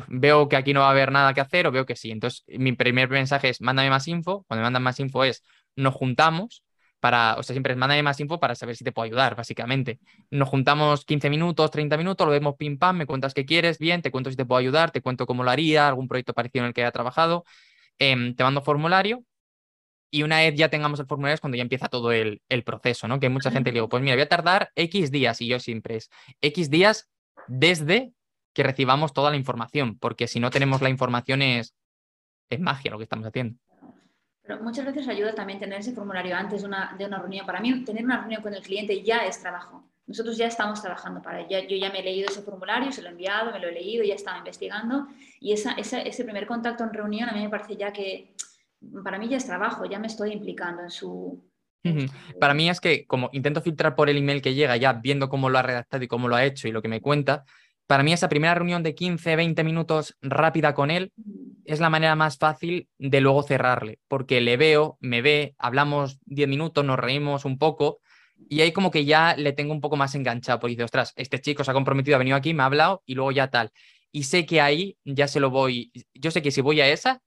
veo que aquí no va a haber nada que hacer o veo que sí. Entonces, mi primer mensaje es, mándame más info. Cuando me mandan más info es, nos juntamos para, o sea, siempre es, mándame más info para saber si te puedo ayudar, básicamente. Nos juntamos 15 minutos, 30 minutos, lo vemos pim pam, me cuentas qué quieres, bien, te cuento si te puedo ayudar, te cuento cómo lo haría, algún proyecto parecido en el que haya trabajado, em, te mando formulario. Y una vez ya tengamos el formulario es cuando ya empieza todo el, el proceso, ¿no? Que mucha gente que digo, pues mira, voy a tardar X días y yo siempre es X días desde que recibamos toda la información, porque si no tenemos la información es, es magia lo que estamos haciendo. Pero muchas veces ayuda también tener ese formulario antes de una, de una reunión. Para mí, tener una reunión con el cliente ya es trabajo. Nosotros ya estamos trabajando para ella. Yo ya me he leído ese formulario, se lo he enviado, me lo he leído, ya estaba investigando. Y esa, ese primer contacto en reunión a mí me parece ya que para mí ya es trabajo, ya me estoy implicando en su, Para mí es que como intento filtrar por el email que llega ya viendo cómo lo ha redactado y cómo lo ha hecho y lo que me cuenta, para mí esa primera reunión de 15, 20 minutos rápida con él es la manera más fácil de luego cerrarle, porque le veo, me ve, hablamos 10 minutos, nos reímos un poco y ahí como que ya le tengo un poco más enganchado, porque dice, ostras, este chico se ha comprometido, ha venido aquí, me ha hablado y luego ya tal. Y sé que ahí ya se lo voy, yo sé que si voy a esa,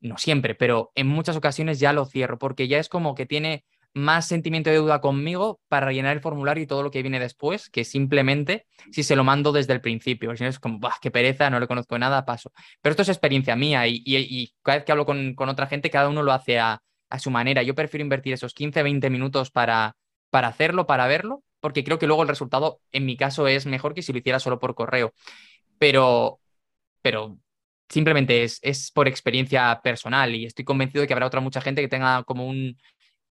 no siempre, pero en muchas ocasiones ya lo cierro, porque ya es como que tiene más sentimiento de duda conmigo para rellenar el formulario y todo lo que viene después, que simplemente si se lo mando desde el principio. Si no es como, bah, qué pereza, no le conozco nada, paso. Pero esto es experiencia mía y, cada vez que hablo con, otra gente, cada uno lo hace a, su manera. Yo prefiero invertir esos 15, 20 minutos para, para hacerlo, para verlo, porque creo que luego el resultado, en mi caso, es mejor que si lo hiciera solo por correo. Pero, pero simplemente es, es por experiencia personal y estoy convencido de que habrá otra mucha gente que tenga como un,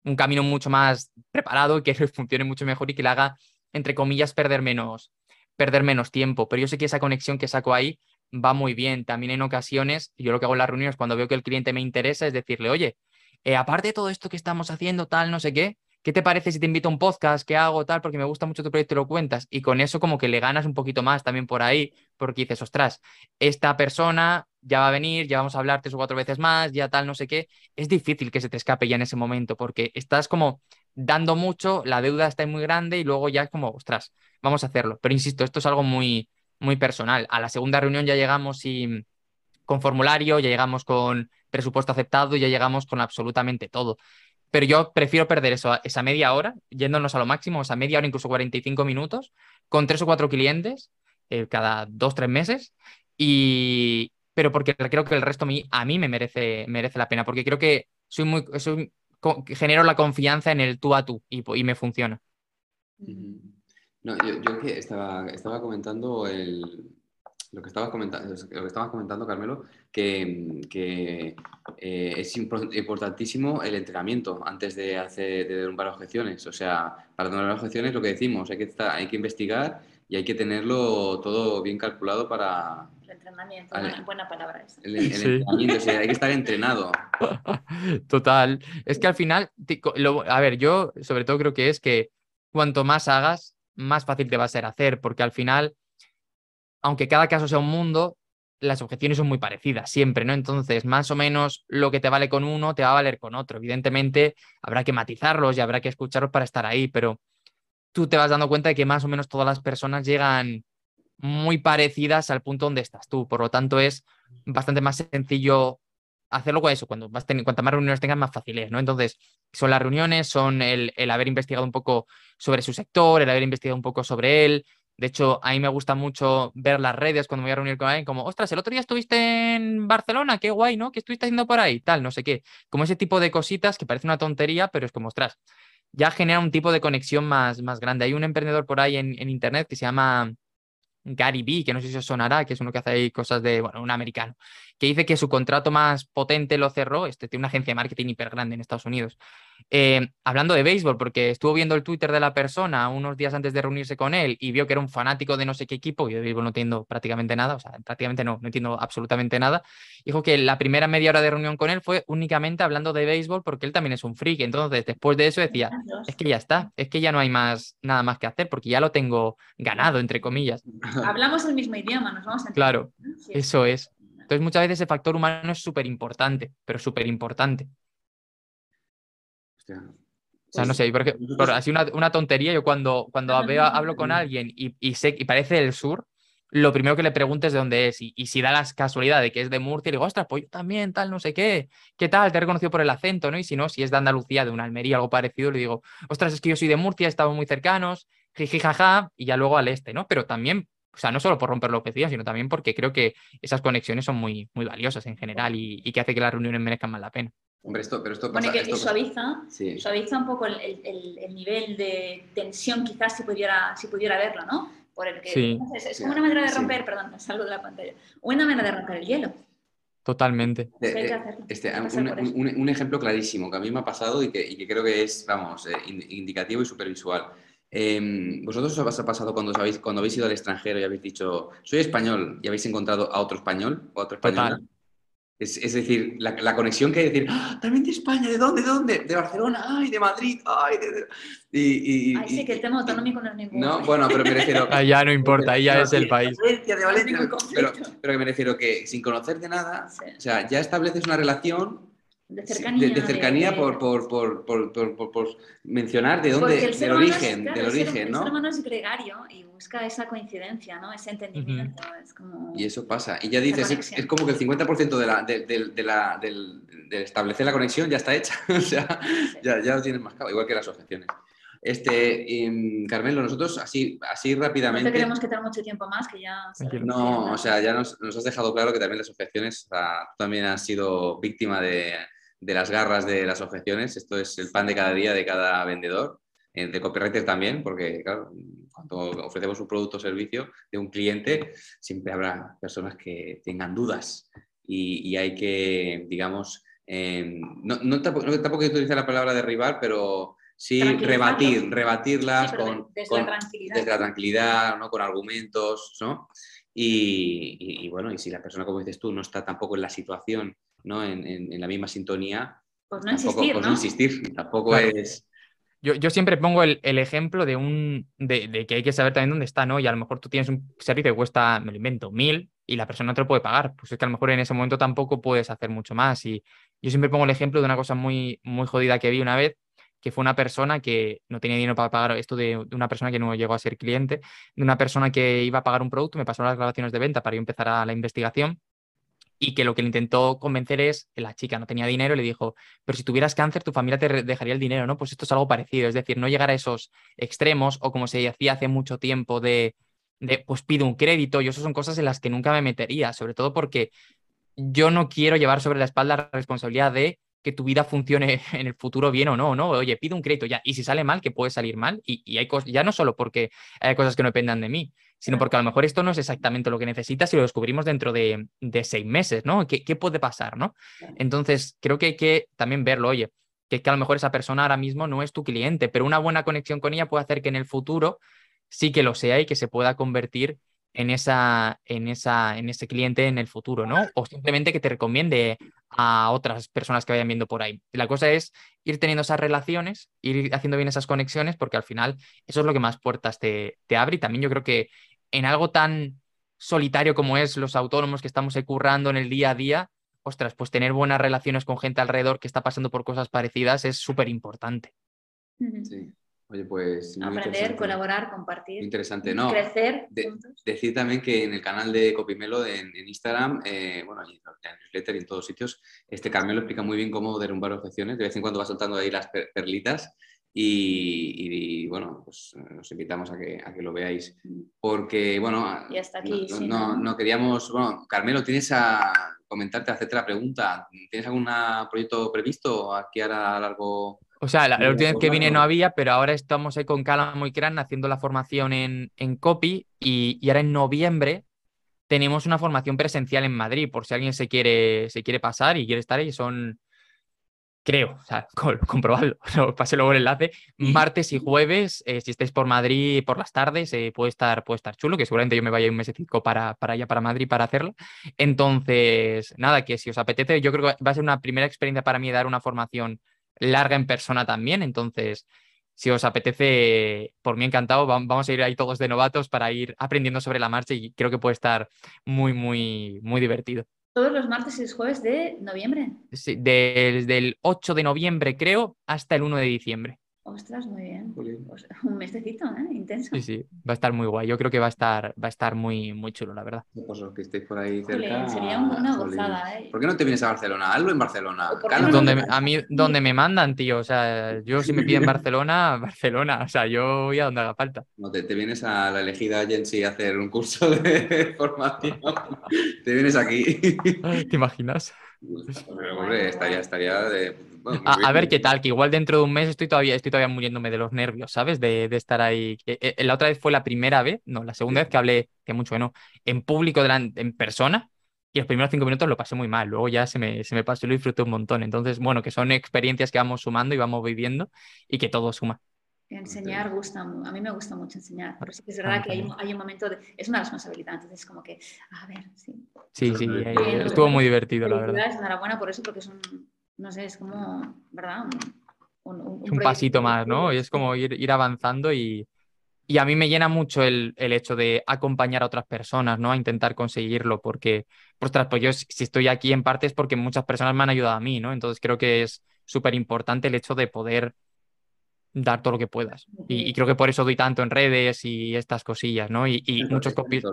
un camino mucho más preparado y que (laughs) funcione mucho mejor y que le haga, entre comillas, perder menos, perder menos tiempo. Pero yo sé que esa conexión que saco ahí va muy bien. También en ocasiones, yo lo que hago en las reuniones cuando veo que el cliente me interesa es decirle, oye, eh, aparte de todo esto que estamos haciendo, tal, no sé qué, ¿qué te parece si te invito a un podcast? ¿Qué hago? Tal, porque me gusta mucho tu proyecto y lo cuentas. Y con eso como que le ganas un poquito más también por ahí, porque dices, ostras, esta persona ya va a venir, ya vamos a hablar tres o cuatro veces más, ya tal, no sé qué. Es difícil que se te escape ya en ese momento, porque estás como dando mucho, la deuda está muy grande y luego ya es como, ostras, vamos a hacerlo. Pero insisto, esto es algo muy, muy personal. A la segunda reunión ya llegamos con formulario, ya llegamos con presupuesto aceptado, ya llegamos con absolutamente todo pero yo prefiero perder eso, esa media hora, yéndonos a lo máximo, esa media hora, incluso 45 minutos, con tres o cuatro clientes eh, cada dos, tres meses, y, pero porque creo que el resto a mí, me merece, merece la pena, porque creo que soy muy, genero la confianza en el tú a tú y, me funciona. No, yo, yo que estaba, estaba comentando el, lo que estabas comentando, lo que estabas comentando Carmelo, que, que eh, es importantísimo el entrenamiento antes de hacer de dar objeciones. O sea, para dar objeciones lo que decimos, hay que, estar, hay que investigar y hay que tenerlo todo bien calculado para... El entrenamiento, una buena palabra esa. El, entrenamiento, o sea, hay que estar entrenado. (laughs) Total. Es que al final, a ver, yo sobre todo creo que es que cuanto más hagas, más fácil te va a ser hacer, porque al final aunque cada caso sea un mundo, las objeciones son muy parecidas siempre, ¿no? Entonces, más o menos lo que te vale con uno te va a valer con otro. Evidentemente, habrá que matizarlos y habrá que escucharlos para estar ahí, pero tú te vas dando cuenta de que más o menos todas las personas llegan muy parecidas al punto donde estás tú. Por lo tanto, es bastante más sencillo hacerlo con eso. Cuando vas cuantas más reuniones tengas, más fáciles, ¿no? Entonces, son las reuniones, son el, el haber investigado un poco sobre su sector, el haber investigado un poco sobre él, de hecho, a mí me gusta mucho ver las redes cuando me voy a reunir con alguien, como, ostras, el otro día estuviste en Barcelona, qué guay, ¿no? ¿Qué estuviste haciendo por ahí? Tal, no sé qué. Como ese tipo de cositas que parece una tontería, pero es como, ostras, ya genera un tipo de conexión más, más grande. Hay un emprendedor por ahí en, Internet que se llama Gary Vee, que no sé si os sonará, que es uno que hace ahí cosas de, bueno, un americano, que dice que su contrato más potente lo cerró, este tiene una agencia de marketing hiper grande en Estados Unidos, eh, hablando de béisbol, porque estuvo viendo el Twitter de la persona unos días antes de reunirse con él y vio que era un fanático de no sé qué equipo, y de béisbol no entiendo prácticamente nada, o sea, prácticamente no, no entiendo absolutamente nada, dijo que la primera media hora de reunión con él fue únicamente hablando de béisbol porque él también es un freak, entonces después de eso decía, es que ya está, es que ya no hay más, nada más que hacer porque ya lo tengo ganado, entre comillas. Hablamos el mismo idioma, nos vamos a (laughs) entender. Claro, eso es. Entonces muchas veces ese factor humano es súper importante, pero súper importante. O sea, no sé, porque, por, así una, una, tontería, yo cuando, cuando hablo con alguien y, y, sé y parece del sur, lo primero que le pregunto es de dónde es. Y, y, si da la casualidad de que es de Murcia, le digo, ostras, pues yo también, tal, no sé qué, ¿qué tal? Te he reconocido por el acento, ¿no? Y si no, si es de Andalucía, de una Almería, algo parecido, le digo, ostras, es que yo soy de Murcia, estamos muy cercanos, jiji, jaja, y ya luego al este, ¿no? Pero también, o sea, no solo por romper los objetivos, sino también porque creo que esas conexiones son muy, muy valiosas en general y, y que hace que las reuniones merezcan más la pena. Hombre, esto, pero esto pasa, que suaviza, suaviza un poco el, el, el, nivel de tensión, quizás si pudiera, si pudiera verlo, ¿no? Por el que, es, como una manera de romper, perdón, salgo de la pantalla, una manera de romper el hielo. Totalmente. este, un, un, ejemplo clarísimo que a mí me ha pasado y que, y que creo que es, vamos, eh, indicativo y supervisual. Eh, ¿Vosotros os ha pasado cuando, habéis, cuando habéis ido al extranjero y habéis dicho, soy español y habéis encontrado a otro español o a otra española? Es, es decir, la, la, conexión que hay, decir, ¡Ah, también de España, ¿de dónde? ¿De dónde? De Barcelona, ¡ay, de Madrid! ¡ay! De, de... Y, y, Ay, sí, que el tema autonómico no es ninguno. No, bueno, pero me refiero... (laughs) ahí ya no importa, ahí ya es el país. De Valencia, de Valencia, pero, pero que me refiero que sin conocer de nada, sí. o sea, ya estableces una relación de cercanía, de, de cercanía de, por, por, por, por, mencionar de dónde, del origen, es, claro, del origen, el, ¿no? El ser humano es gregario y busca esa coincidencia, ¿no? Ese entendimiento. Uh -huh. es como y eso pasa. Y ya dices, es, es, como que el 50% de, la, de, de, la, del, de establecer la conexión ya está hecha. (laughs) o sea, sí. ya, ya lo tienes más claro, igual que las objeciones. Este, um, Carmelo, nosotros así, así rápidamente. No te queremos quitar mucho tiempo más, que ya. No, o sea, ya nos, nos, has dejado claro que también las objeciones, o sea, tú también has sido víctima de, de las garras de las objeciones. Esto es el pan de cada día de cada vendedor, eh, de copywriter también, porque claro, cuando ofrecemos un producto o servicio de un cliente, siempre habrá personas que tengan dudas y, y hay que, digamos, eh, no, no, tampoco, no tampoco utilizar la palabra derribar, pero sí rebatir, rebatirlas sí, con, desde, con, la tranquilidad, desde la tranquilidad ¿no? con argumentos, ¿no? Y, y, y, bueno, y si la persona, como dices tú, no está tampoco en la situación, ¿no? En, en, en la misma sintonía, pues no tampoco, insistir, pues ¿no? no insistir, tampoco Claro. es... Yo, yo, siempre pongo el, el ejemplo de, un, de, de, que hay que saber también dónde está, ¿no? Y a lo mejor tú tienes un servicio que cuesta, me lo invento, mil y la persona no te lo puede pagar. Pues es que a lo mejor en ese momento tampoco puedes hacer mucho más. Y yo siempre pongo el ejemplo de una cosa muy, muy jodida que vi una vez, que fue una persona que no tenía dinero para pagar esto de, de, una persona que no llegó a ser cliente, de una persona que iba a pagar un producto, me pasó las grabaciones de venta para yo empezar a la investigación y que lo que le intentó convencer es que la chica no tenía dinero y le dijo, pero si tuvieras cáncer tu familia te dejaría el dinero, ¿no? Pues esto es algo parecido, es decir, no llegar a esos extremos o como se hacía hace mucho tiempo de, de pues pido un crédito y eso son cosas en las que nunca me metería, sobre todo porque yo no quiero llevar sobre la espalda la responsabilidad de que tu vida funcione (laughs) en el futuro bien o no, ¿no? Oye, pido un crédito ya, y si sale mal, que puede salir mal, y, y hay cosas, ya no solo porque hay cosas que no dependan de mí, sino porque a lo mejor esto no es exactamente lo que necesitas y lo descubrimos dentro de, de seis meses, ¿no? ¿Qué, ¿Qué, puede pasar, ¿no? Entonces, creo que hay que también verlo, oye, que, que a lo mejor esa persona ahora mismo no es tu cliente, pero una buena conexión con ella puede hacer que en el futuro sí que lo sea y que se pueda convertir en, esa, en, esa, en ese cliente en el futuro, ¿no? O simplemente que te recomiende a otras personas que vayan viendo por ahí. La cosa es ir teniendo esas relaciones, ir haciendo bien esas conexiones, porque al final eso es lo que más puertas te, te abre y también yo creo que en algo tan solitario como es los autónomos que estamos currando en el día a día, ostras, pues tener buenas relaciones con gente alrededor que está pasando por cosas parecidas es súper importante. Sí. Oye, pues. Aprender, colaborar, compartir. Interesante, ¿no? Crecer. De, decir también que en el canal de Copimelo en, en Instagram, eh, bueno, y en el newsletter y en todos sitios, este Carmelo explica muy bien cómo derrumbar objeciones. De vez en cuando va soltando ahí las perlitas. Y, y, bueno, pues nos invitamos a que, a que lo veáis. Porque, bueno, y hasta aquí, no, sí, no, queríamos. Bueno, Carmelo, ¿tienes a comentarte, hacerte la pregunta? ¿Tienes algún proyecto previsto aquí ahora a largo? O sea, la, la última vez que vine no había, pero ahora estamos ahí con Calamo y Cran haciendo la formación en, en copy y, y, ahora en noviembre tenemos una formación presencial en Madrid, por si alguien se quiere, se quiere pasar y quiere estar ahí, son, creo, o sea, (laughs) comprobadlo, (laughs) pasé luego el enlace, martes y jueves, eh, si estáis por Madrid por las tardes, eh, puede, estar, puede estar chulo, que seguramente yo me vaya un mesecito para, para allá, para Madrid, para hacerlo. Entonces, nada, que si os apetece, yo creo que va a ser una primera experiencia para mí dar una formación larga en persona también, entonces si os apetece, por mí encantado, vamos a ir ahí todos de novatos para ir aprendiendo sobre la marcha y creo que puede estar muy, muy, muy divertido. Todos los martes y jueves de noviembre. Sí, desde el 8 de noviembre creo hasta el 1 de diciembre. Ostras, muy bien. Pues, (laughs) un mesecito, ¿eh? Intenso. Sí, sí, va a estar muy guay. Yo creo que va a estar, va a estar muy, muy chulo, la verdad. Pues los que estéis por ahí Jolín, cerca. sería una gozada, ¿eh? ¿Por qué no te vienes a Barcelona? Hazlo en Barcelona. no donde, a mí, donde me mandan, tío. O sea, yo si me piden (laughs) Barcelona, (laughs) Barcelona. O sea, yo voy a donde haga falta. No, te, te vienes a la elegida agency a hacer un curso de formación. te vienes aquí. ¿Te imaginas? Hombre, estaría, estaría de, bueno, a, a, ver qué tal, que igual dentro de un mes estoy todavía, estoy todavía muriéndome de los nervios, ¿sabes? De, de estar ahí. Eh, eh, la otra vez fue la primera vez, no, la segunda vez que hablé, que mucho no, en público, delante, en persona, y los primeros cinco minutos lo pasé muy mal, luego ya se me, se me pasó y lo disfruté un montón. Entonces, bueno, que son experiencias que vamos sumando y vamos viviendo y que todo suma. Enseñar gusta, a mí me gusta mucho enseñar, pero sí que es verdad que hay, hay, un momento de, es una responsabilidad, entonces como que, a ver, sí. Sí, sí, eh, estuvo muy divertido, la verdad. Enhorabuena por eso, porque es un, no sé, es como, ¿verdad? Un, un, pasito más, ¿no? Y es como ir, ir avanzando y, y, a mí me llena mucho el, el, hecho de acompañar a otras personas, ¿no? A intentar conseguirlo, porque, ostras, pues yo si estoy aquí en parte es porque muchas personas me han ayudado a mí, ¿no? Entonces creo que es súper importante el hecho de poder dar todo lo que puedas. Y, creo que por eso doy tanto en redes y estas cosillas, ¿no? Y, y muchos copies.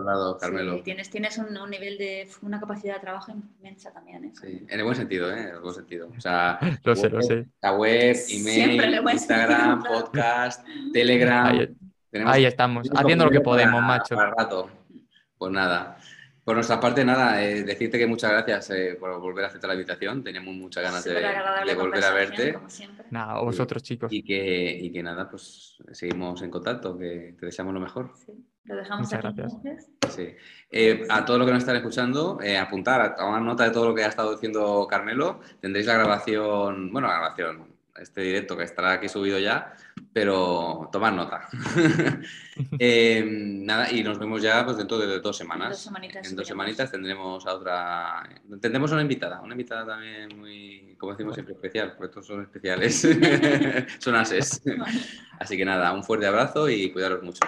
tienes, tienes un, nivel de una capacidad de trabajo inmensa también. ¿eh? Sí, en el buen sentido, ¿eh? En el buen sentido. O sea, (laughs) lo sé, lo sé. La web, email, Instagram, podcast, Telegram. Ahí, estamos, haciendo lo que podemos, macho. rato. Pues nada. Por nuestra parte, nada, eh, decirte que muchas gracias eh, por volver a aceptar la invitación. Teníamos muchas ganas de, volver a verte. Nada, vosotros, chicos. Y que, y que nada, pues seguimos en contacto, que te deseamos lo mejor. Sí, lo dejamos muchas gracias. Sí. Eh, a todos los que nos están escuchando, apuntar, a tomar nota de todo lo que ha estado diciendo Carmelo. Tendréis la grabación, bueno, la grabación, este directo que estará aquí subido ya, pero tomad nota. (laughs) eh, nada, y nos vemos ya pues, dentro de dos semanas. Dos semanitas, en dos semanitas tendremos a otra. Tendremos una invitada, una invitada también muy, como decimos siempre, especial, porque todos son especiales. (laughs) son ases. Así que nada, un fuerte abrazo y cuidaros mucho.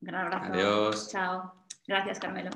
Un gran abrazo. Adiós. Chao. Gracias, Carmelo.